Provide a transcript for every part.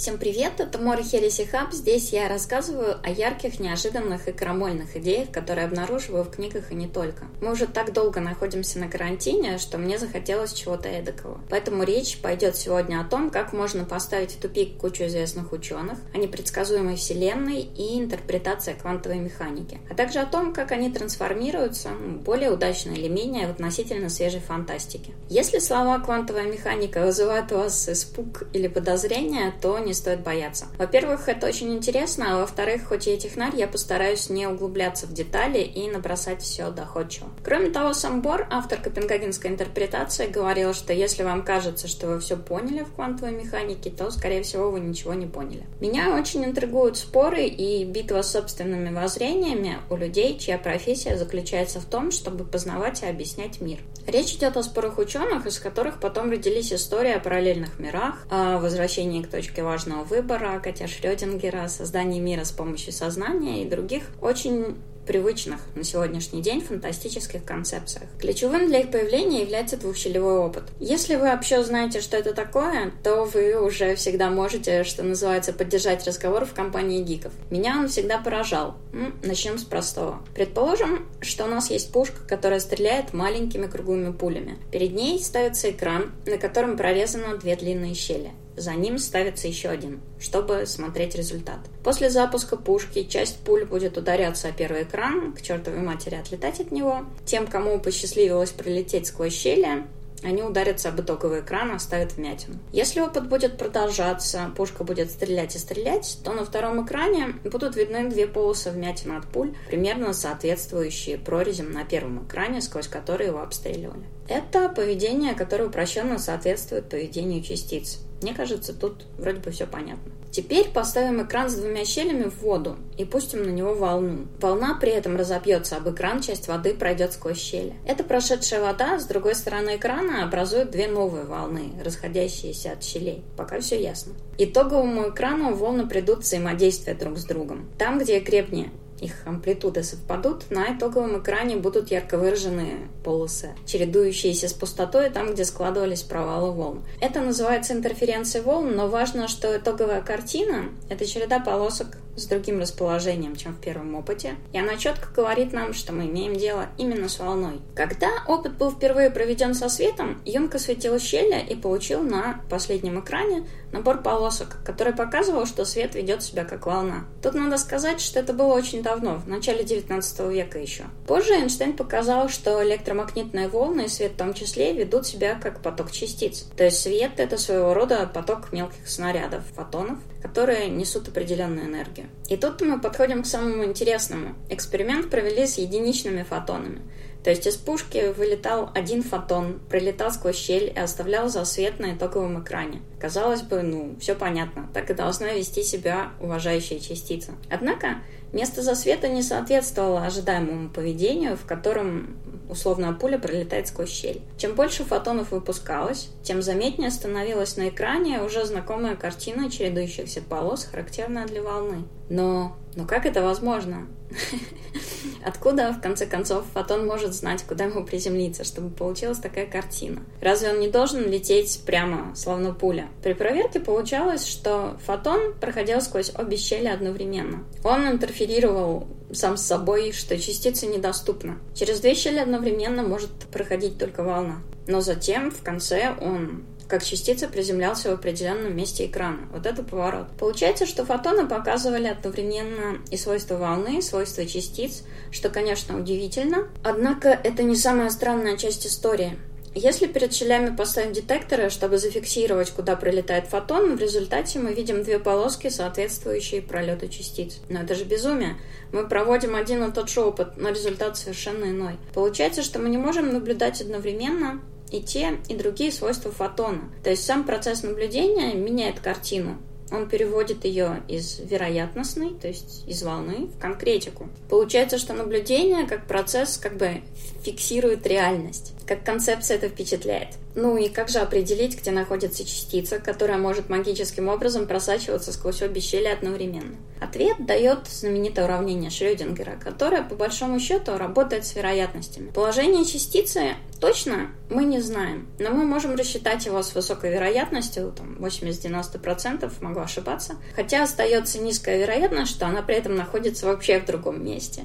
Всем привет, это Мори Хереси Хаб. Здесь я рассказываю о ярких, неожиданных и крамольных идеях, которые обнаруживаю в книгах и не только. Мы уже так долго находимся на карантине, что мне захотелось чего-то эдакого. Поэтому речь пойдет сегодня о том, как можно поставить в тупик кучу известных ученых, о непредсказуемой вселенной и интерпретации квантовой механики, а также о том, как они трансформируются, более удачно или менее, в относительно свежей фантастике. Если слова «квантовая механика» вызывают у вас испуг или подозрение, то не не стоит бояться. Во-первых, это очень интересно, а во-вторых, хоть я технарь, я постараюсь не углубляться в детали и набросать все доходчиво. Кроме того, сам Бор, автор копенгагенской интерпретации, говорил, что если вам кажется, что вы все поняли в квантовой механике, то, скорее всего, вы ничего не поняли. Меня очень интригуют споры и битва с собственными воззрениями у людей, чья профессия заключается в том, чтобы познавать и объяснять мир. Речь идет о спорах ученых, из которых потом родились истории о параллельных мирах, о возвращении к точке важности важного выбора, Катя Шрёдингера, создание мира с помощью сознания и других очень привычных на сегодняшний день фантастических концепциях. Ключевым для их появления является двухщелевой опыт. Если вы вообще знаете, что это такое, то вы уже всегда можете, что называется, поддержать разговор в компании гиков. Меня он всегда поражал. Начнем с простого. Предположим, что у нас есть пушка, которая стреляет маленькими круглыми пулями. Перед ней ставится экран, на котором прорезано две длинные щели. За ним ставится еще один, чтобы смотреть результат. После запуска пушки часть пуль будет ударяться о первый экран, к чертовой матери отлетать от него. Тем, кому посчастливилось пролететь сквозь щели, они ударятся об итоговый экран, оставят вмятину. Если опыт будет продолжаться, пушка будет стрелять и стрелять, то на втором экране будут видны две полосы вмятин от пуль, примерно соответствующие прорезям на первом экране, сквозь которые его обстреливали. Это поведение, которое упрощенно соответствует поведению частиц. Мне кажется, тут вроде бы все понятно. Теперь поставим экран с двумя щелями в воду и пустим на него волну. Волна при этом разобьется об экран, часть воды пройдет сквозь щели. Эта прошедшая вода с другой стороны экрана образует две новые волны, расходящиеся от щелей. Пока все ясно. Итоговому экрану волны придут взаимодействие друг с другом. Там, где крепнее их амплитуды совпадут, на итоговом экране будут ярко выраженные полосы, чередующиеся с пустотой там, где складывались провалы волн. Это называется интерференцией волн, но важно, что итоговая картина — это череда полосок с другим расположением, чем в первом опыте, и она четко говорит нам, что мы имеем дело именно с волной. Когда опыт был впервые проведен со светом, Юнг осветил щели и получил на последнем экране набор полосок, который показывал, что свет ведет себя как волна. Тут надо сказать, что это было очень давно, в начале 19 века еще. Позже Эйнштейн показал, что электромагнитные волны, и свет в том числе, ведут себя как поток частиц. То есть свет — это своего рода поток мелких снарядов, фотонов, которые несут определенную энергию. И тут мы подходим к самому интересному. Эксперимент провели с единичными фотонами. То есть из пушки вылетал один фотон, пролетал сквозь щель и оставлял засвет на итоговом экране. Казалось бы, ну, все понятно, так и должна вести себя уважающая частица. Однако место засвета не соответствовало ожидаемому поведению, в котором условная пуля пролетает сквозь щель. Чем больше фотонов выпускалось, тем заметнее становилась на экране уже знакомая картина чередующихся полос, характерная для волны. Но, но как это возможно? Откуда, в конце концов, фотон может знать, куда ему приземлиться, чтобы получилась такая картина? Разве он не должен лететь прямо, словно пуля? При проверке получалось, что фотон проходил сквозь обе щели одновременно. Он интерферировал сам с собой, что частица недоступна. Через две щели одновременно может проходить только волна. Но затем, в конце, он как частица приземлялся в определенном месте экрана. Вот это поворот. Получается, что фотоны показывали одновременно и свойства волны, и свойства частиц, что, конечно, удивительно. Однако это не самая странная часть истории. Если перед щелями поставить детекторы, чтобы зафиксировать, куда прилетает фотон, в результате мы видим две полоски, соответствующие пролету частиц. Но это же безумие. Мы проводим один и тот же опыт, но результат совершенно иной. Получается, что мы не можем наблюдать одновременно и те, и другие свойства фотона. То есть сам процесс наблюдения меняет картину. Он переводит ее из вероятностной, то есть из волны, в конкретику. Получается, что наблюдение как процесс как бы фиксирует реальность. Как концепция это впечатляет. Ну и как же определить, где находится частица, которая может магическим образом просачиваться сквозь обе щели одновременно? Ответ дает знаменитое уравнение Шрёдингера, которое по большому счету работает с вероятностями. Положение частицы точно мы не знаем, но мы можем рассчитать его с высокой вероятностью, там 80-90%, могу ошибаться, хотя остается низкая вероятность, что она при этом находится вообще в другом месте.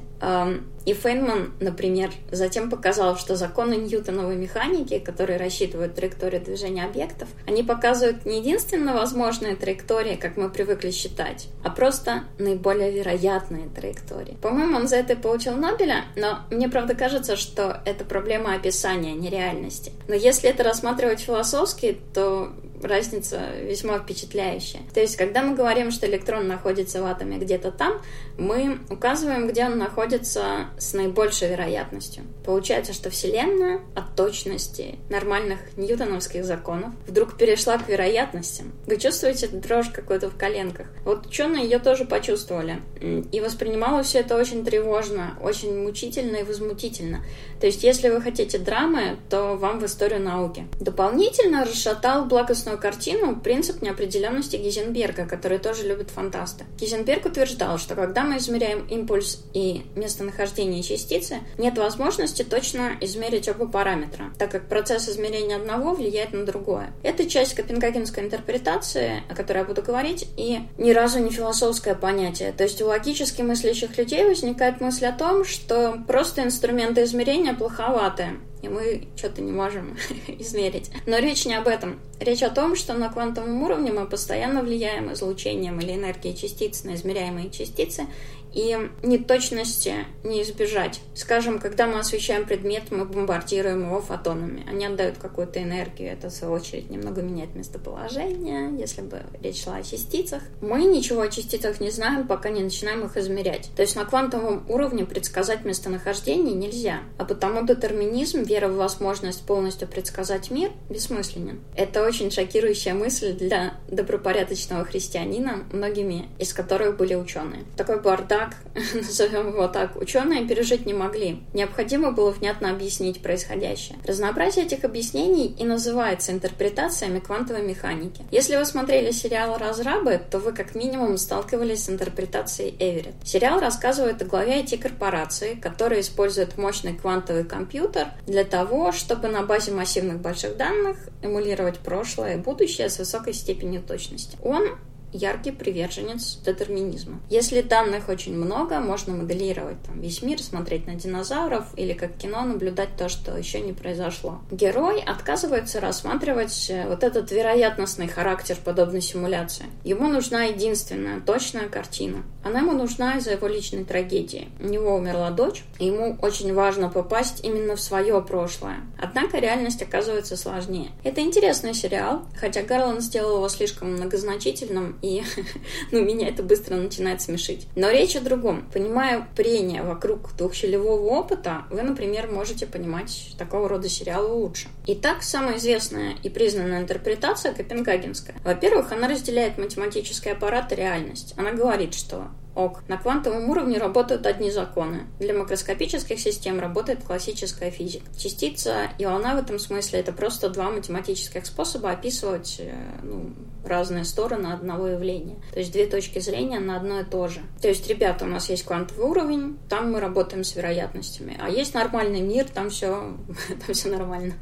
И Фейнман, например, затем показал, что законы Ньютоновой механики, которые рассчитывают траекторию движения объектов, они показывают не единственно возможные траектории, как мы привыкли считать, а просто наиболее вероятные траектории. По-моему, он за это и получил Нобеля, но мне правда кажется, что это проблема описания, а не реальности. Но если это рассматривать философски, то разница весьма впечатляющая. То есть, когда мы говорим, что электрон находится в атоме где-то там, мы указываем, где он находится с наибольшей вероятностью. Получается, что Вселенная от точности нормальных ньютоновских законов вдруг перешла к вероятностям. Вы чувствуете дрожь какую-то в коленках? Вот ученые ее тоже почувствовали. И воспринимало все это очень тревожно, очень мучительно и возмутительно. То есть, если вы хотите драмы, то вам в историю науки. Дополнительно расшатал благостную картину принцип неопределенности Гизенберга, который тоже любит фантасты. Гизенберг утверждал, что когда мы измеряем импульс и местонахождение частицы, нет возможности точно измерить оба параметра, так как процесс измерения одного влияет на другое. Это часть копенгагенской интерпретации, о которой я буду говорить, и ни разу не философское понятие. То есть у логически мыслящих людей возникает мысль о том, что просто инструменты измерения плоховатые и мы что-то не можем измерить. Но речь не об этом. Речь о том, что на квантовом уровне мы постоянно влияем излучением или энергией частиц на измеряемые частицы, и неточности не избежать. Скажем, когда мы освещаем предмет, мы бомбардируем его фотонами. Они отдают какую-то энергию, это, в свою очередь, немного меняет местоположение, если бы речь шла о частицах. Мы ничего о частицах не знаем, пока не начинаем их измерять. То есть на квантовом уровне предсказать местонахождение нельзя, а потому детерминизм, вера в возможность полностью предсказать мир, бессмысленен. Это очень шокирующая мысль для добропорядочного христианина, многими из которых были ученые. Такой бардак назовем его так, ученые пережить не могли. Необходимо было внятно объяснить происходящее. Разнообразие этих объяснений и называется интерпретациями квантовой механики. Если вы смотрели сериал «Разрабы», то вы как минимум сталкивались с интерпретацией Эверетт. Сериал рассказывает о главе IT-корпорации, которая использует мощный квантовый компьютер для того, чтобы на базе массивных больших данных эмулировать прошлое и будущее с высокой степенью точности. Он яркий приверженец детерминизма. Если данных очень много, можно моделировать там, весь мир, смотреть на динозавров или как кино наблюдать то, что еще не произошло. Герой отказывается рассматривать э, вот этот вероятностный характер подобной симуляции. Ему нужна единственная, точная картина. Она ему нужна из-за его личной трагедии. У него умерла дочь, и ему очень важно попасть именно в свое прошлое. Однако реальность оказывается сложнее. Это интересный сериал, хотя Гарланд сделал его слишком многозначительным и ну, меня это быстро начинает смешить. Но речь о другом. Понимая прения вокруг двухщелевого опыта, вы, например, можете понимать такого рода сериалы лучше. Итак, самая известная и признанная интерпретация Копенгагенская. Во-первых, она разделяет математический аппарат и реальность. Она говорит, что ок. На квантовом уровне работают одни законы. Для макроскопических систем работает классическая физика. Частица и волна в этом смысле это просто два математических способа описывать э, ну, разные стороны одного явления. То есть две точки зрения на одно и то же. То есть, ребята, у нас есть квантовый уровень, там мы работаем с вероятностями. А есть нормальный мир, там все, там все нормально.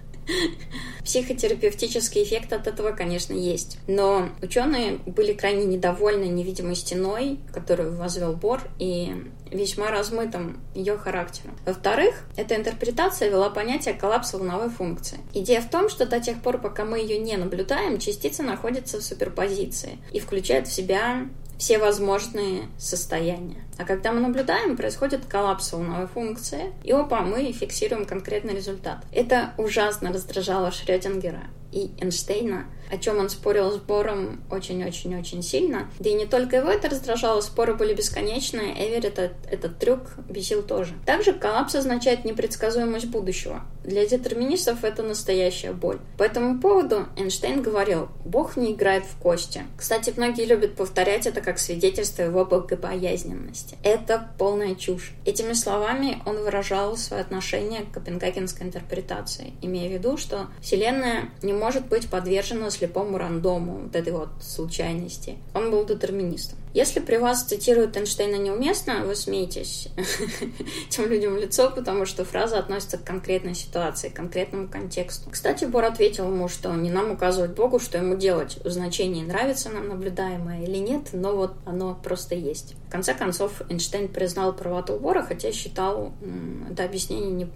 Психотерапевтический эффект от этого, конечно, есть. Но ученые были крайне недовольны невидимой стеной, которую возвел Бор, и весьма размытым ее характером. Во-вторых, эта интерпретация вела понятие коллапса волновой функции. Идея в том, что до тех пор, пока мы ее не наблюдаем, частица находится в суперпозиции и включает в себя все возможные состояния. А когда мы наблюдаем, происходит коллапс волновой функции, и опа, мы фиксируем конкретный результат. Это ужасно раздражало Шрёдингера и Эйнштейна, о чем он спорил с Бором очень-очень-очень сильно. Да и не только его это раздражало, споры были бесконечные, Эвер этот, этот трюк бесил тоже. Также коллапс означает непредсказуемость будущего. Для детерминистов это настоящая боль. По этому поводу Эйнштейн говорил, Бог не играет в кости. Кстати, многие любят повторять это как свидетельство его богобоязненности. Это полная чушь. Этими словами он выражал свое отношение к копенгагенской интерпретации, имея в виду, что Вселенная не может быть подвержена слепому рандому, вот этой вот случайности. Он был детерминистом. Если при вас цитируют Эйнштейна неуместно, вы смеетесь тем людям в лицо, потому что фраза относится к конкретной ситуации, к конкретному контексту. Кстати, Бор ответил ему, что не нам указывать Богу, что ему делать. В значении нравится нам наблюдаемое или нет, но вот оно просто есть. В конце концов, Эйнштейн признал правоту Бора, хотя считал это объяснение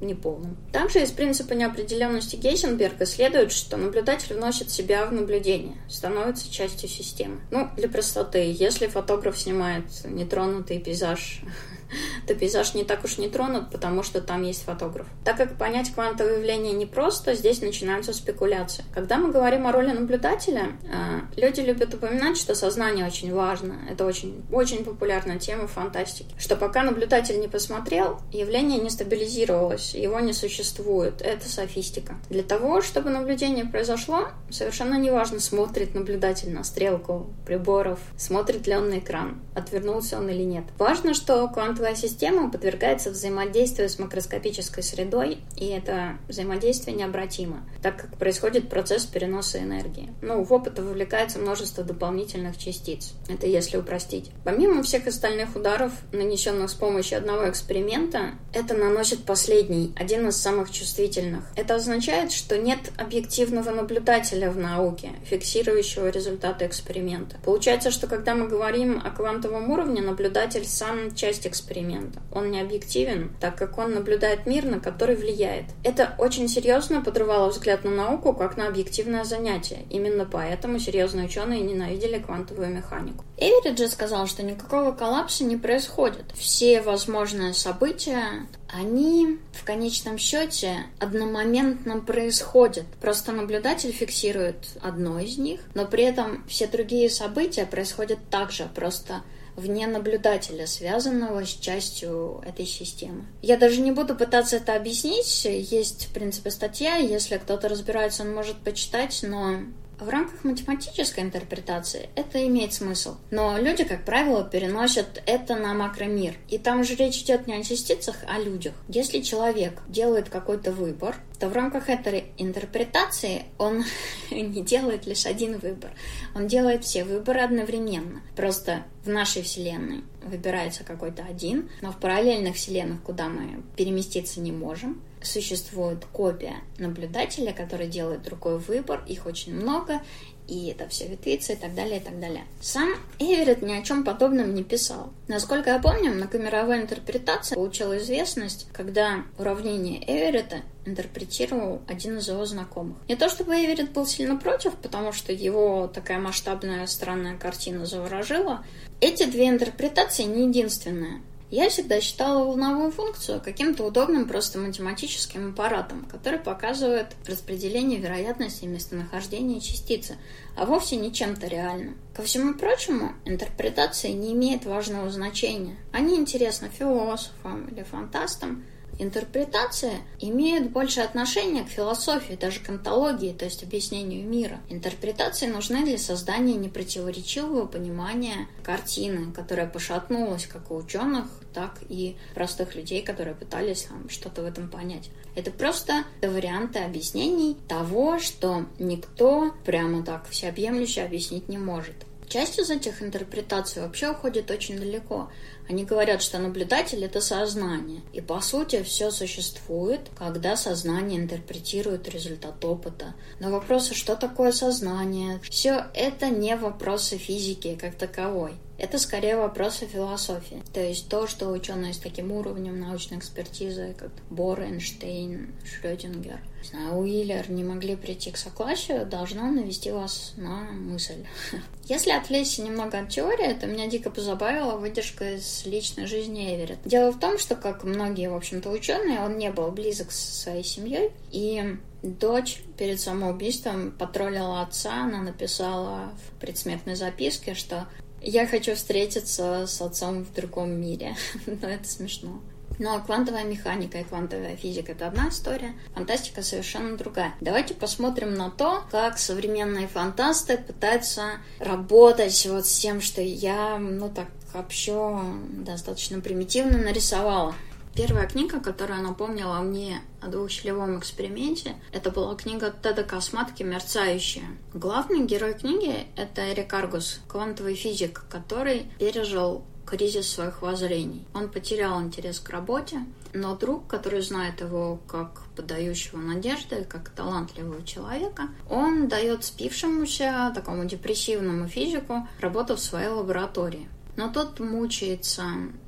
неполным. Также из принципа неопределенности Гейзенберга следует, что наблюдатель вносит себя в наблюдение, становится частью системы. Ну, для простоты, если фотограф снимает нетронутый пейзаж то пейзаж не так уж не тронут, потому что там есть фотограф. Так как понять квантовое явление непросто, здесь начинаются спекуляции. Когда мы говорим о роли наблюдателя, э, люди любят упоминать, что сознание очень важно. Это очень, очень популярная тема в фантастике. Что пока наблюдатель не посмотрел, явление не стабилизировалось, его не существует. Это софистика. Для того, чтобы наблюдение произошло, совершенно неважно, смотрит наблюдатель на стрелку приборов, смотрит ли он на экран, отвернулся он или нет. Важно, что квантовое квантовая система подвергается взаимодействию с макроскопической средой, и это взаимодействие необратимо, так как происходит процесс переноса энергии. Ну, в опыт вовлекается множество дополнительных частиц. Это если упростить. Помимо всех остальных ударов, нанесенных с помощью одного эксперимента, это наносит последний, один из самых чувствительных. Это означает, что нет объективного наблюдателя в науке, фиксирующего результаты эксперимента. Получается, что когда мы говорим о квантовом уровне, наблюдатель сам часть эксперимента эксперимента. Он не объективен, так как он наблюдает мир, на который влияет. Это очень серьезно подрывало взгляд на науку как на объективное занятие. Именно поэтому серьезные ученые ненавидели квантовую механику. Эверидж сказал, что никакого коллапса не происходит. Все возможные события они в конечном счете одномоментно происходят. Просто наблюдатель фиксирует одно из них, но при этом все другие события происходят также, просто вне наблюдателя, связанного с частью этой системы. Я даже не буду пытаться это объяснить. Есть, в принципе, статья. Если кто-то разбирается, он может почитать, но в рамках математической интерпретации это имеет смысл. Но люди, как правило, переносят это на макромир. И там же речь идет не о частицах, а о людях. Если человек делает какой-то выбор, то в рамках этой интерпретации он не делает лишь один выбор. Он делает все выборы одновременно. Просто в нашей Вселенной выбирается какой-то один, но в параллельных Вселенных, куда мы переместиться не можем, существует копия наблюдателя, который делает другой выбор, их очень много, и это все ветвится и так далее, и так далее. Сам Эверетт ни о чем подобном не писал. Насколько я помню, многомировая интерпретация получила известность, когда уравнение Эверетта интерпретировал один из его знакомых. Не то чтобы Эверетт был сильно против, потому что его такая масштабная странная картина заворожила. Эти две интерпретации не единственные. Я всегда считала волновую функцию каким-то удобным просто математическим аппаратом, который показывает распределение вероятности местонахождения частицы, а вовсе не чем-то реальным. Ко всему прочему, интерпретация не имеет важного значения. Они интересны философам или фантастам, Интерпретация имеет больше отношения к философии, даже к онтологии, то есть объяснению мира. Интерпретации нужны для создания непротиворечивого понимания картины, которая пошатнулась как у ученых, так и простых людей, которые пытались что-то в этом понять. Это просто варианты объяснений того, что никто прямо так всеобъемлюще объяснить не может. Часть из этих интерпретаций вообще уходит очень далеко. Они говорят, что наблюдатель — это сознание. И по сути все существует, когда сознание интерпретирует результат опыта. Но вопросы, что такое сознание, все это не вопросы физики как таковой. Это скорее вопросы философии. То есть то, что ученые с таким уровнем научной экспертизы, как Бор, Эйнштейн, Шрёдингер, не знаю, Уиллер, не могли прийти к согласию, должно навести вас на мысль. Если отвлечься немного от теории, то меня дико позабавила выдержка из личной жизни Эверетт. Дело в том, что, как многие, в общем-то, ученые, он не был близок с своей семьей, и Дочь перед самоубийством потроллила отца, она написала в предсмертной записке, что я хочу встретиться с отцом в другом мире. Но это смешно. Но квантовая механика и квантовая физика — это одна история, фантастика совершенно другая. Давайте посмотрим на то, как современные фантасты пытаются работать вот с тем, что я, ну так, вообще достаточно примитивно нарисовала. Первая книга, которая напомнила мне о двухщелевом эксперименте, это была книга Теда Косматки «Мерцающая». Главный герой книги — это Эрик Аргус, квантовый физик, который пережил кризис своих воззрений. Он потерял интерес к работе, но друг, который знает его как подающего надежды, как талантливого человека, он дает спившемуся, такому депрессивному физику работу в своей лаборатории. Но тот мучается,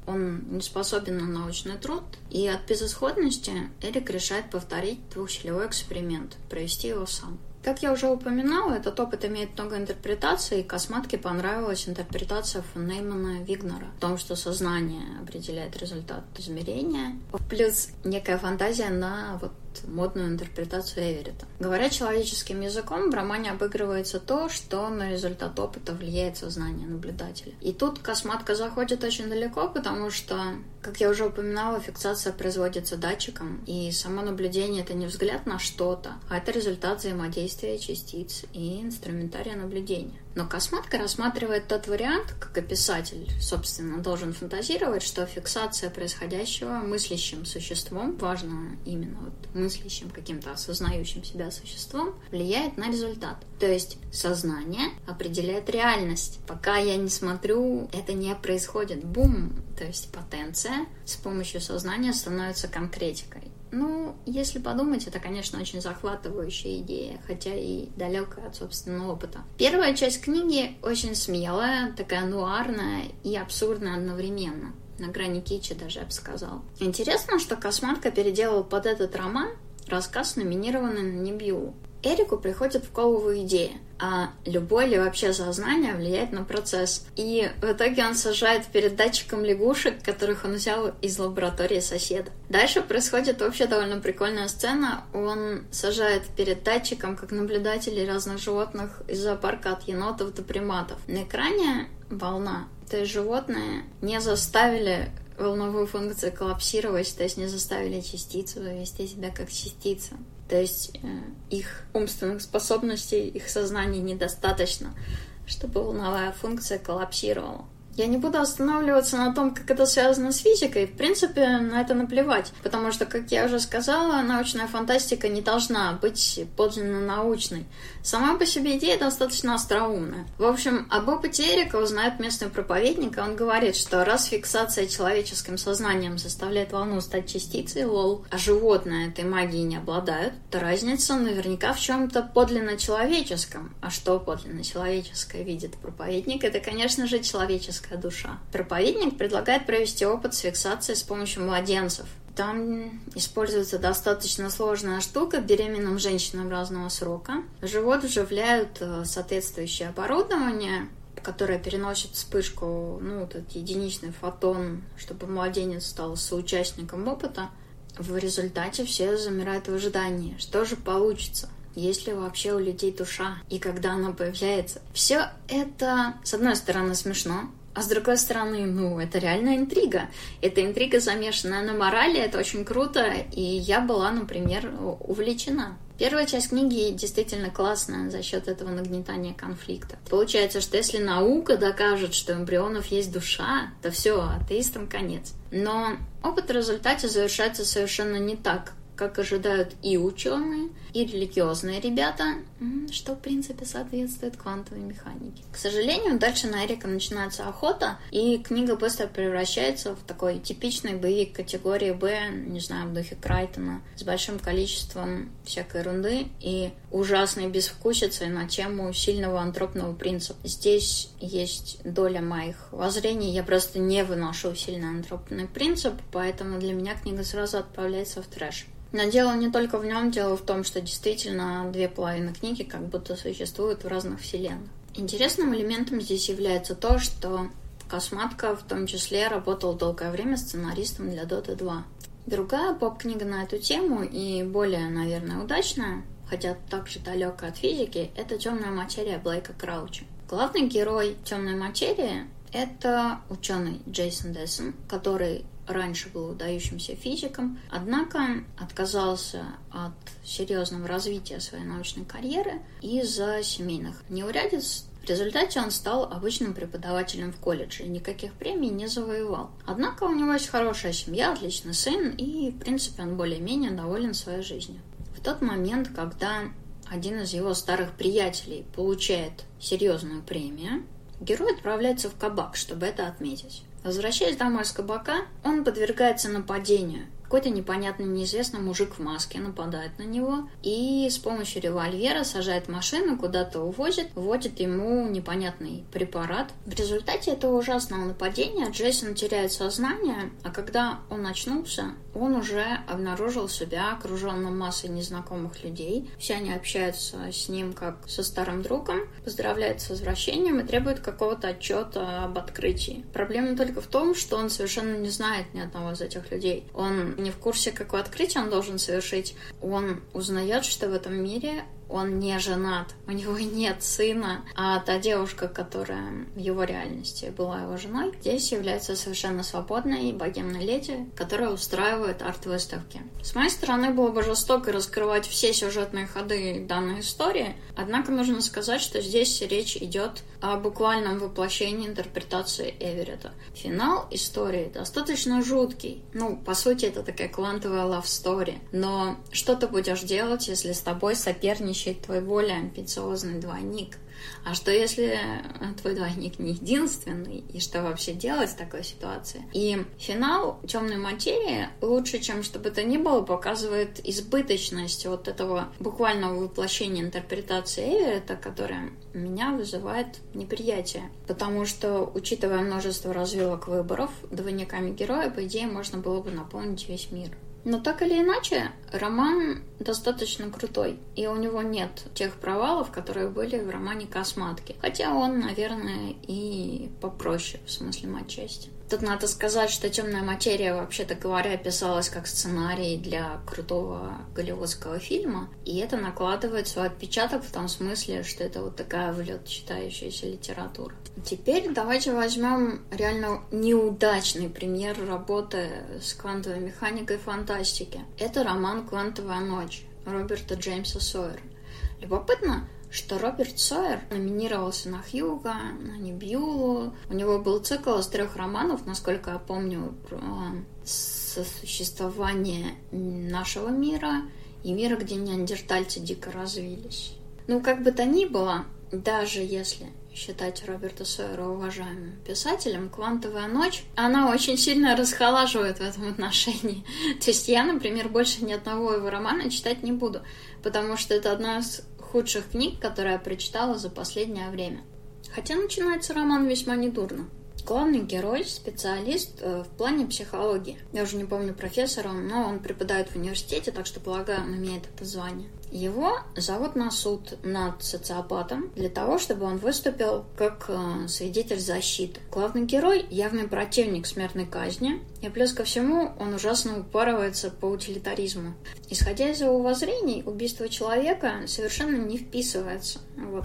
он не способен на научный труд, и от безысходности Эрик решает повторить двухщелевой эксперимент, провести его сам. Как я уже упоминала, этот опыт имеет много интерпретаций, и Косматке понравилась интерпретация фон Неймана Вигнера о том, что сознание определяет результат измерения, плюс некая фантазия на вот модную интерпретацию Эверетта. Говоря человеческим языком, в романе обыгрывается то, что на результат опыта влияет сознание наблюдателя. И тут косматка заходит очень далеко, потому что, как я уже упоминала, фиксация производится датчиком, и само наблюдение — это не взгляд на что-то, а это результат взаимодействия частиц и инструментария наблюдения. Но Косматка рассматривает тот вариант, как и писатель, собственно, должен фантазировать, что фиксация происходящего мыслящим существом, важно именно вот мыслящим, каким-то осознающим себя существом, влияет на результат. То есть сознание определяет реальность. Пока я не смотрю, это не происходит. Бум! То есть потенция с помощью сознания становится конкретикой. Ну, если подумать, это, конечно, очень захватывающая идея, хотя и далекая от собственного опыта. Первая часть книги очень смелая, такая нуарная и абсурдная одновременно. На грани кичи даже, я бы сказала. Интересно, что Косматка переделал под этот роман рассказ, номинированный на Небью. Эрику приходит в голову идея, а любое ли вообще сознание влияет на процесс. И в итоге он сажает перед датчиком лягушек, которых он взял из лаборатории соседа. Дальше происходит вообще довольно прикольная сцена. Он сажает перед датчиком, как наблюдателей разных животных из зоопарка от енотов до приматов. На экране волна. То есть животные не заставили волновую функцию коллапсировать, то есть не заставили частицу вести себя как частица. То есть э, их умственных способностей, их сознания недостаточно, чтобы волновая функция коллапсировала. Я не буду останавливаться на том, как это связано с физикой. В принципе, на это наплевать. Потому что, как я уже сказала, научная фантастика не должна быть подлинно научной. Сама по себе идея достаточно остроумная. В общем, об опыте Эрика узнает местный проповедник, и он говорит, что раз фиксация человеческим сознанием заставляет волну стать частицей, лол, а животные этой магией не обладают, то разница наверняка в чем-то подлинно человеческом. А что подлинно человеческое видит проповедник? Это, конечно же, человеческая душа. Проповедник предлагает провести опыт с фиксацией с помощью младенцев. Там используется достаточно сложная штука беременным женщинам разного срока. В живот вживляют э, соответствующее оборудование, которое переносит вспышку, ну, вот этот единичный фотон, чтобы младенец стал соучастником опыта. В результате все замирают в ожидании. Что же получится? есть ли вообще у людей душа и когда она появляется. Все это, с одной стороны, смешно, а с другой стороны, ну, это реальная интрига. Это интрига, замешанная на морали, это очень круто, и я была, например, увлечена. Первая часть книги действительно классная за счет этого нагнетания конфликта. Получается, что если наука докажет, что эмбрионов есть душа, то все, атеистам конец. Но опыт в результате завершается совершенно не так, как ожидают и ученые, и религиозные ребята, что, в принципе, соответствует квантовой механике. К сожалению, дальше на Эрика начинается охота, и книга быстро превращается в такой типичный боевик категории «Б», не знаю, в духе Крайтона, с большим количеством всякой ерунды и ужасной безвкусицей на тему сильного антропного принципа. Здесь есть доля моих воззрений. Я просто не выношу сильный антропный принцип, поэтому для меня книга сразу отправляется в трэш. Но дело не только в нем, дело в том, что действительно две половины книги как будто существуют в разных вселенных. Интересным элементом здесь является то, что Косматка в том числе работал долгое время сценаристом для Dota 2. Другая поп-книга на эту тему и более, наверное, удачная, хотя также далекая от физики, это «Темная материя» Блейка Крауча. Главный герой «Темной материи» — это ученый Джейсон Дессон, который раньше был выдающимся физиком, однако отказался от серьезного развития своей научной карьеры из-за семейных неурядиц, в результате он стал обычным преподавателем в колледже и никаких премий не завоевал. Однако у него есть хорошая семья, отличный сын, и, в принципе, он более-менее доволен своей жизнью. В тот момент, когда один из его старых приятелей получает серьезную премию, герой отправляется в кабак, чтобы это отметить. Возвращаясь домой с кабака, он подвергается нападению – какой-то непонятный, неизвестный мужик в маске нападает на него и с помощью револьвера сажает машину, куда-то увозит, вводит ему непонятный препарат. В результате этого ужасного нападения Джейсон теряет сознание, а когда он очнулся, он уже обнаружил себя окруженным массой незнакомых людей. Все они общаются с ним как со старым другом, поздравляют с возвращением и требуют какого-то отчета об открытии. Проблема только в том, что он совершенно не знает ни одного из этих людей. Он не в курсе, какое открытие он должен совершить, он узнает, что в этом мире он не женат, у него нет сына, а та девушка, которая в его реальности была его женой, здесь является совершенно свободной богемной леди, которая устраивает арт-выставки. С моей стороны было бы жестоко раскрывать все сюжетные ходы данной истории, однако нужно сказать, что здесь речь идет о буквальном воплощении интерпретации Эверетта. Финал истории достаточно жуткий. Ну, по сути, это такая квантовая love story. Но что ты будешь делать, если с тобой соперничает соперничает твой более амбициозный двойник. А что если твой двойник не единственный? И что вообще делать в такой ситуации? И финал темной материи лучше, чем чтобы это ни было, показывает избыточность вот этого буквального воплощения интерпретации Эверетта, которая меня вызывает неприятие. Потому что, учитывая множество развилок выборов, двойниками героя, по идее, можно было бы наполнить весь мир. Но так или иначе, роман достаточно крутой, и у него нет тех провалов, которые были в романе «Косматки». Хотя он, наверное, и попроще в смысле матчасти. Тут надо сказать, что «Темная материя», вообще-то говоря, писалась как сценарий для крутого голливудского фильма, и это накладывает свой отпечаток в том смысле, что это вот такая в лед читающаяся литература. Теперь давайте возьмем реально неудачный пример работы с квантовой механикой фантастики. Это роман «Квантовая ночь» Роберта Джеймса Сойера. Любопытно, что Роберт Сойер номинировался на Хьюга, на Небьюлу. У него был цикл из трех романов, насколько я помню, про сосуществование нашего мира и мира, где неандертальцы дико развились. Ну, как бы то ни было, даже если считать Роберта Сойера уважаемым писателем, «Квантовая ночь», она очень сильно расхолаживает в этом отношении. То есть я, например, больше ни одного его романа читать не буду, потому что это одна из худших книг, которые я прочитала за последнее время. Хотя начинается роман весьма недурно. Главный герой – специалист э, в плане психологии. Я уже не помню профессора, но он преподает в университете, так что, полагаю, он имеет это звание. Его зовут на суд над социопатом для того, чтобы он выступил как э, свидетель защиты. Главный герой – явный противник смертной казни, и плюс ко всему он ужасно упарывается по утилитаризму. Исходя из его воззрений, убийство человека совершенно не вписывается вот,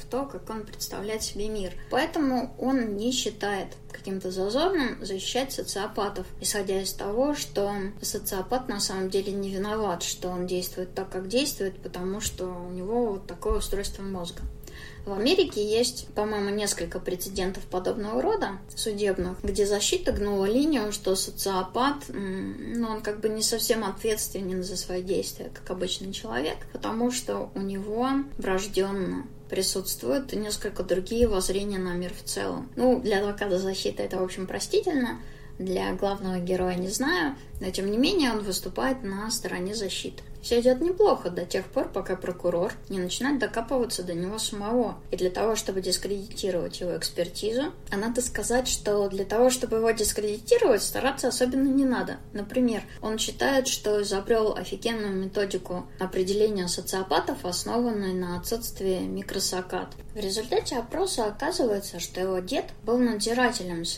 в то, как он представляет себе мир. Поэтому он не считает каким-то зазорным защищать социопатов, исходя из того, что социопат на самом деле не виноват, что он действует так, как действует, потому что у него вот такое устройство мозга. В Америке есть, по-моему, несколько прецедентов подобного рода судебных, где защита гнула линию, что социопат, ну, он как бы не совсем ответственен за свои действия, как обычный человек, потому что у него врожденно присутствуют несколько другие воззрения на мир в целом. Ну, для адвоката защиты это, в общем, простительно, для главного героя не знаю, но тем не менее он выступает на стороне защиты. Все идет неплохо до тех пор, пока прокурор не начинает докапываться до него самого. И для того, чтобы дискредитировать его экспертизу, а надо сказать, что для того, чтобы его дискредитировать, стараться особенно не надо. Например, он считает, что изобрел офигенную методику определения социопатов, основанную на отсутствии микросакат. В результате опроса оказывается, что его дед был надзирателем в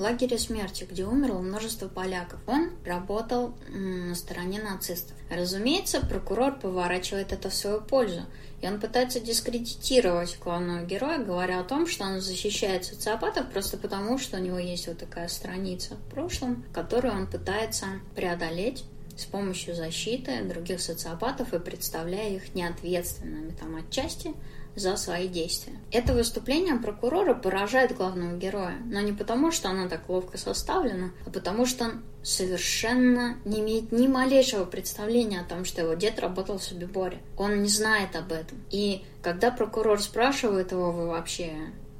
лагере смерти, где умерло множество поляков. Он работал на стороне нацистов. Разумеется, прокурор поворачивает это в свою пользу, и он пытается дискредитировать главного героя, говоря о том, что он защищает социопатов просто потому, что у него есть вот такая страница в прошлом, которую он пытается преодолеть с помощью защиты других социопатов и представляя их неответственными там отчасти, за свои действия. Это выступление прокурора поражает главного героя, но не потому, что оно так ловко составлено, а потому что он совершенно не имеет ни малейшего представления о том, что его дед работал в Собиборе. Он не знает об этом. И когда прокурор спрашивает его, вы вообще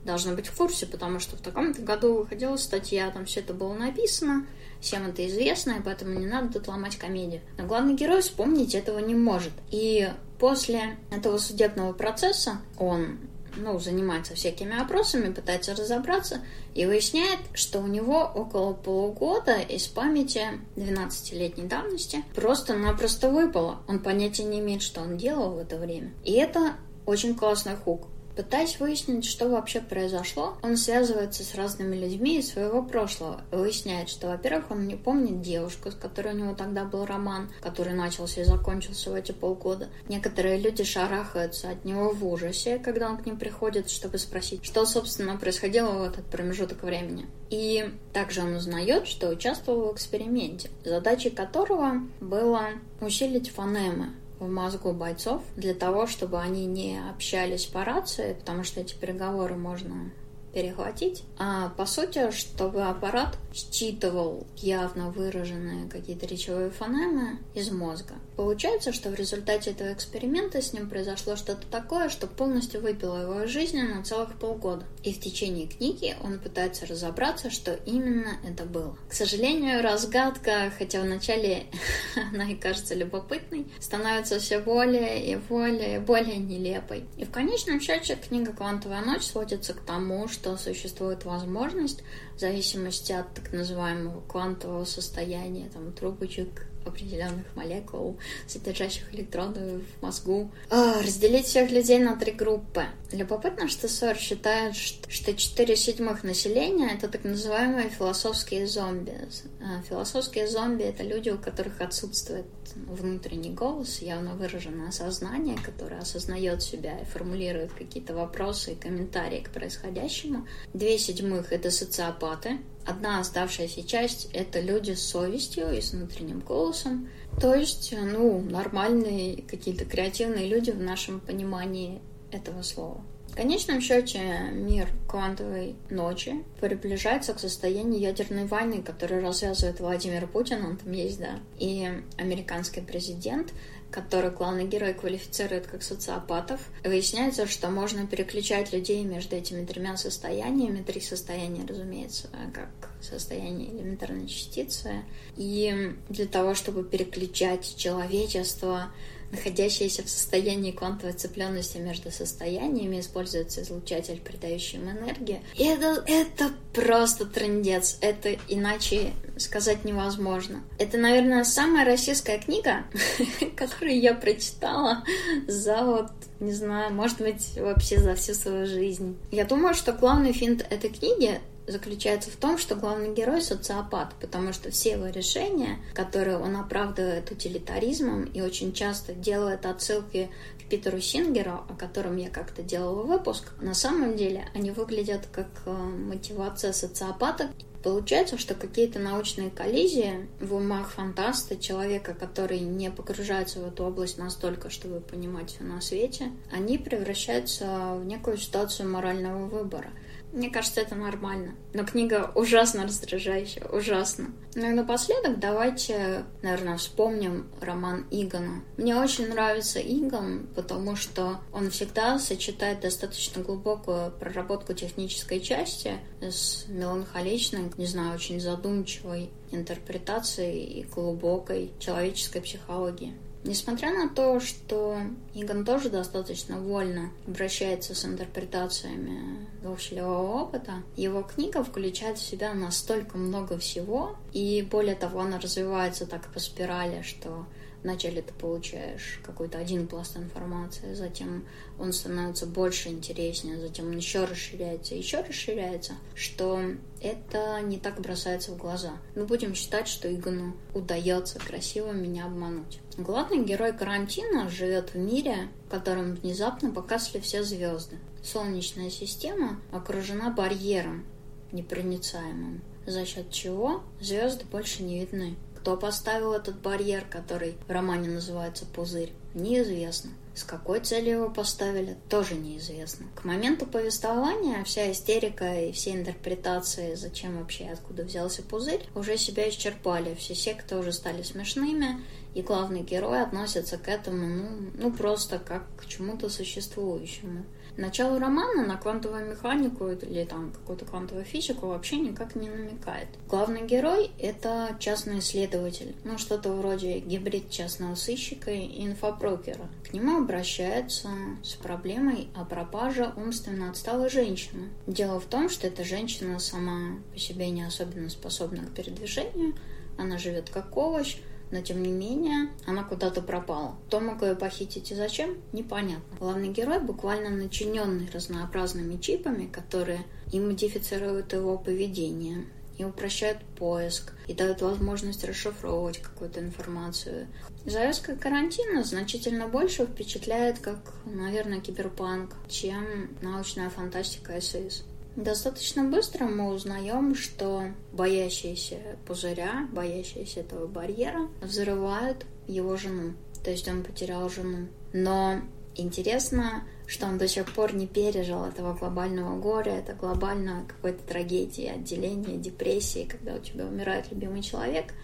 должны быть в курсе, потому что в таком-то году выходила статья, там все это было написано, всем это известно, и поэтому не надо тут ломать комедию. Но главный герой вспомнить этого не может. И После этого судебного процесса он ну, занимается всякими опросами, пытается разобраться и выясняет, что у него около полугода из памяти 12-летней давности просто-напросто выпало. Он понятия не имеет, что он делал в это время. И это очень классный хук. Пытаясь выяснить, что вообще произошло, он связывается с разными людьми из своего прошлого. Выясняет, что, во-первых, он не помнит девушку, с которой у него тогда был роман, который начался и закончился в эти полгода. Некоторые люди шарахаются от него в ужасе, когда он к ним приходит, чтобы спросить, что, собственно, происходило в этот промежуток времени. И также он узнает, что участвовал в эксперименте, задачей которого было усилить фонемы в мозгу бойцов для того, чтобы они не общались по рации, потому что эти переговоры можно перехватить. А по сути, чтобы аппарат считывал явно выраженные какие-то речевые фонемы из мозга. Получается, что в результате этого эксперимента с ним произошло что-то такое, что полностью выпило его жизнь на целых полгода. И в течение книги он пытается разобраться, что именно это было. К сожалению, разгадка, хотя вначале она и кажется любопытной, становится все более и более и более нелепой. И в конечном счете книга «Квантовая ночь» сводится к тому, что существует возможность в зависимости от так называемого квантового состояния, там, трубочек, определенных молекул, содержащих электроны в мозгу. А, разделить всех людей на три группы. Любопытно, что Сор считает, что 4 седьмых населения — это так называемые философские зомби. А, философские зомби — это люди, у которых отсутствует внутренний голос, явно выраженное сознание, которое осознает себя и формулирует какие-то вопросы и комментарии к происходящему. Две седьмых — это социопаты, Одна оставшаяся часть — это люди с совестью и с внутренним голосом. То есть, ну, нормальные какие-то креативные люди в нашем понимании этого слова. В конечном счете мир квантовой ночи приближается к состоянию ядерной войны, которую развязывает Владимир Путин, он там есть, да, и американский президент — который главный герой квалифицирует как социопатов. Выясняется, что можно переключать людей между этими тремя состояниями, три состояния, разумеется, как состояние элементарной частицы. И для того, чтобы переключать человечество находящиеся в состоянии квантовой цепленности между состояниями, используется излучатель, придающий им энергию. И это, это просто трендец. Это иначе сказать невозможно. Это, наверное, самая российская книга, которую я прочитала за вот, не знаю, может быть, вообще за всю свою жизнь. Я думаю, что главный финт этой книги заключается в том, что главный герой социопат, потому что все его решения, которые он оправдывает утилитаризмом и очень часто делает отсылки к Питеру Сингеру, о котором я как-то делала выпуск, на самом деле они выглядят как э, мотивация социопата. Получается, что какие-то научные коллизии в умах фантаста, человека, который не погружается в эту область настолько, чтобы понимать все на свете, они превращаются в некую ситуацию морального выбора – мне кажется, это нормально. Но книга ужасно раздражающая, ужасно. Ну и напоследок давайте, наверное, вспомним роман Игона. Мне очень нравится Игон, потому что он всегда сочетает достаточно глубокую проработку технической части с меланхоличной, не знаю, очень задумчивой интерпретацией и глубокой человеческой психологией. Несмотря на то, что Игон тоже достаточно вольно обращается с интерпретациями двухчелевого опыта, его книга включает в себя настолько много всего, и более того, она развивается так по спирали, что Вначале ты получаешь какой-то один пласт информации, затем он становится больше интереснее, затем он еще расширяется, еще расширяется, что это не так бросается в глаза. Мы будем считать, что Игону удается красиво меня обмануть. Главный герой карантина живет в мире, в котором внезапно погасли все звезды. Солнечная система окружена барьером непроницаемым, за счет чего звезды больше не видны. Кто поставил этот барьер, который в романе называется «Пузырь», неизвестно. С какой целью его поставили, тоже неизвестно. К моменту повествования вся истерика и все интерпретации, зачем вообще и откуда взялся пузырь, уже себя исчерпали. Все секты уже стали смешными, и главный герой относится к этому, ну, ну просто как к чему-то существующему. Начало романа на квантовую механику или там какую-то квантовую физику вообще никак не намекает. Главный герой — это частный исследователь, ну что-то вроде гибрид частного сыщика и инфопрокера. К нему обращаются с проблемой о пропаже умственно отсталой женщины. Дело в том, что эта женщина сама по себе не особенно способна к передвижению, она живет как овощ, но тем не менее она куда-то пропала. Кто мог ее похитить и зачем, непонятно. Главный герой буквально начиненный разнообразными чипами, которые и модифицируют его поведение, и упрощают поиск, и дают возможность расшифровывать какую-то информацию. Завязка карантина значительно больше впечатляет как, наверное, киберпанк, чем научная фантастика СС. Достаточно быстро мы узнаем, что боящиеся пузыря, боящиеся этого барьера, взрывают его жену. То есть он потерял жену. Но интересно, что он до сих пор не пережил этого глобального горя, это глобальной какой-то трагедии, отделения, депрессии, когда у тебя умирает любимый человек,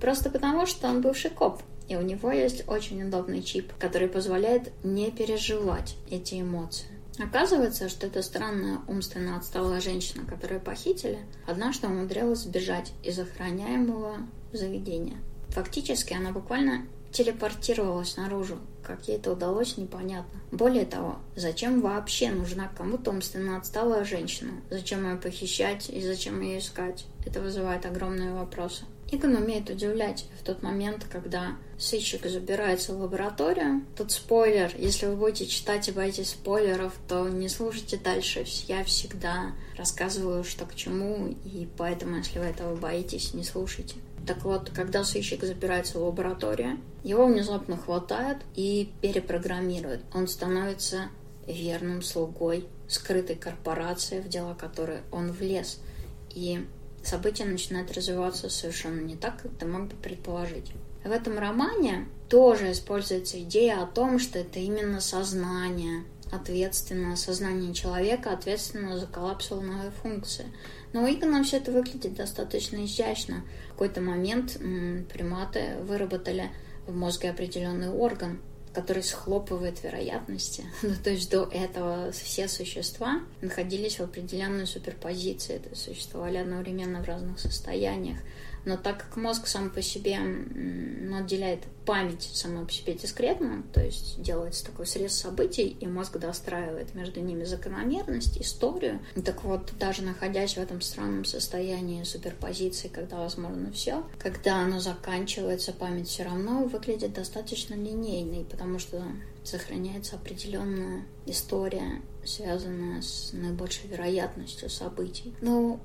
просто потому, что он бывший коп. И у него есть очень удобный чип, который позволяет не переживать эти эмоции. Оказывается, что эта странная умственно отсталая женщина, которую похитили, однажды умудрилась сбежать из охраняемого заведения. Фактически она буквально телепортировалась наружу. Как ей это удалось, непонятно. Более того, зачем вообще нужна кому-то умственно отсталая женщина? Зачем ее похищать и зачем ее искать? Это вызывает огромные вопросы. Игон умеет удивлять в тот момент, когда сыщик забирается в лабораторию. Тут спойлер. Если вы будете читать и боитесь спойлеров, то не слушайте дальше. Я всегда рассказываю, что к чему, и поэтому, если вы этого боитесь, не слушайте. Так вот, когда сыщик забирается в лабораторию, его внезапно хватает и перепрограммируют. Он становится верным слугой скрытой корпорации, в дела которой он влез. И события начинают развиваться совершенно не так, как ты мог бы предположить. В этом романе тоже используется идея о том, что это именно сознание, ответственное сознание человека, ответственно за коллапсовые функции. Но у Игона все это выглядит достаточно изящно. В какой-то момент приматы выработали в мозге определенный орган, который схлопывает вероятности. ну, то есть до этого все существа находились в определенной суперпозиции, то есть существовали одновременно в разных состояниях. Но так как мозг сам по себе ну, отделяет память сама по себе дискретно, то есть делается такой срез событий, и мозг достраивает между ними закономерность, историю. Так вот, даже находясь в этом странном состоянии суперпозиции, когда возможно все, когда оно заканчивается, память все равно выглядит достаточно линейной, потому что сохраняется определенная история, связанная с наибольшей вероятностью событий. Ну,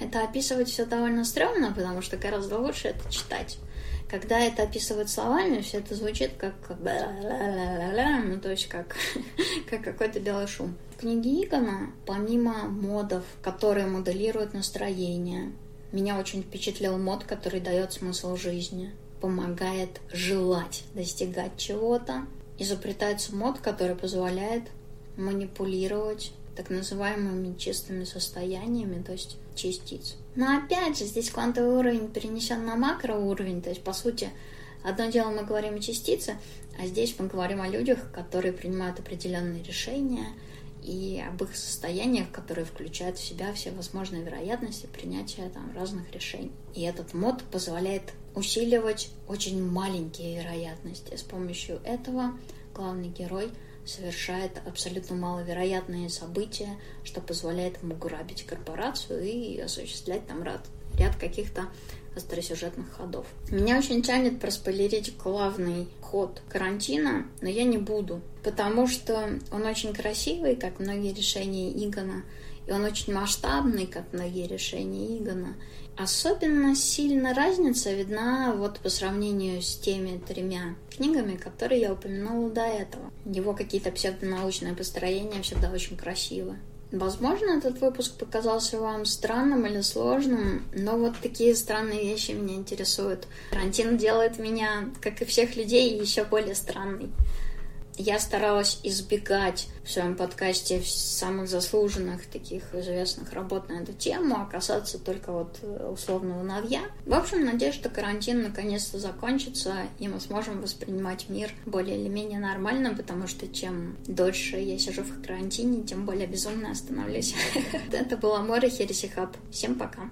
это описывать все довольно стрёмно, потому что гораздо лучше это читать. Когда это описывать словами, все это звучит как ну то есть как, как какой-то белый шум. В книге Игона, помимо модов, которые моделируют настроение, Меня очень впечатлил мод, который дает смысл жизни, помогает желать достигать чего-то. Изобретается мод, который позволяет манипулировать так называемыми чистыми состояниями, то есть частиц. Но опять же, здесь квантовый уровень перенесен на макроуровень, то есть, по сути, одно дело мы говорим о частице, а здесь мы говорим о людях, которые принимают определенные решения и об их состояниях, которые включают в себя все возможные вероятности принятия там, разных решений. И этот мод позволяет усиливать очень маленькие вероятности. С помощью этого главный герой – совершает абсолютно маловероятные события, что позволяет ему грабить корпорацию и осуществлять там ряд, ряд каких-то остросюжетных ходов. Меня очень тянет проспойлерить главный ход карантина, но я не буду, потому что он очень красивый, как многие решения Игона, и он очень масштабный, как многие решения Игона. Особенно сильно разница видна вот по сравнению с теми тремя книгами, которые я упомянула до этого. Его какие-то псевдонаучные построения всегда очень красивы. Возможно, этот выпуск показался вам странным или сложным, но вот такие странные вещи меня интересуют. Карантин делает меня, как и всех людей, еще более странной. Я старалась избегать в своем подкасте самых заслуженных таких известных работ на эту тему, а касаться только вот э, условного новья. В общем, надеюсь, что карантин наконец-то закончится, и мы сможем воспринимать мир более или менее нормально, потому что чем дольше я сижу в карантине, тем более безумно становлюсь. Это была Море Хересихаб. Всем пока.